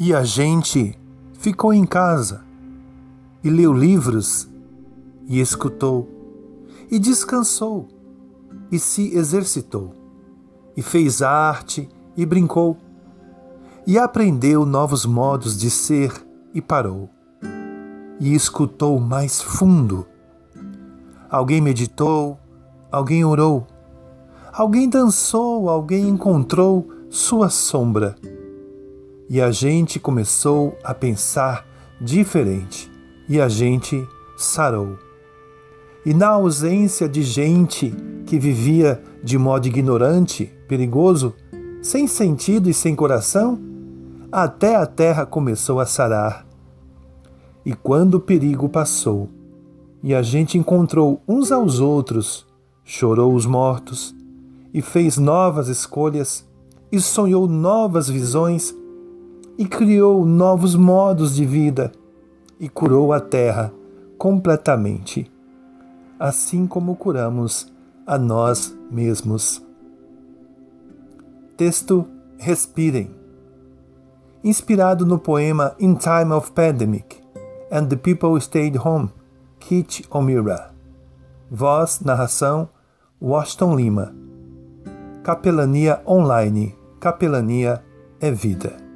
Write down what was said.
E a gente ficou em casa e leu livros e escutou e descansou e se exercitou e fez arte e brincou e aprendeu novos modos de ser e parou e escutou mais fundo. Alguém meditou, alguém orou, alguém dançou, alguém encontrou sua sombra. E a gente começou a pensar diferente e a gente sarou. E na ausência de gente que vivia de modo ignorante, perigoso, sem sentido e sem coração, até a terra começou a sarar. E quando o perigo passou e a gente encontrou uns aos outros, chorou os mortos e fez novas escolhas e sonhou novas visões e criou novos modos de vida e curou a terra completamente, assim como curamos a nós mesmos. Texto Respirem. Inspirado no poema In Time of Pandemic and the People Stayed Home, Kit Omira. Voz, narração, Washington Lima. Capelania Online. Capelania é vida.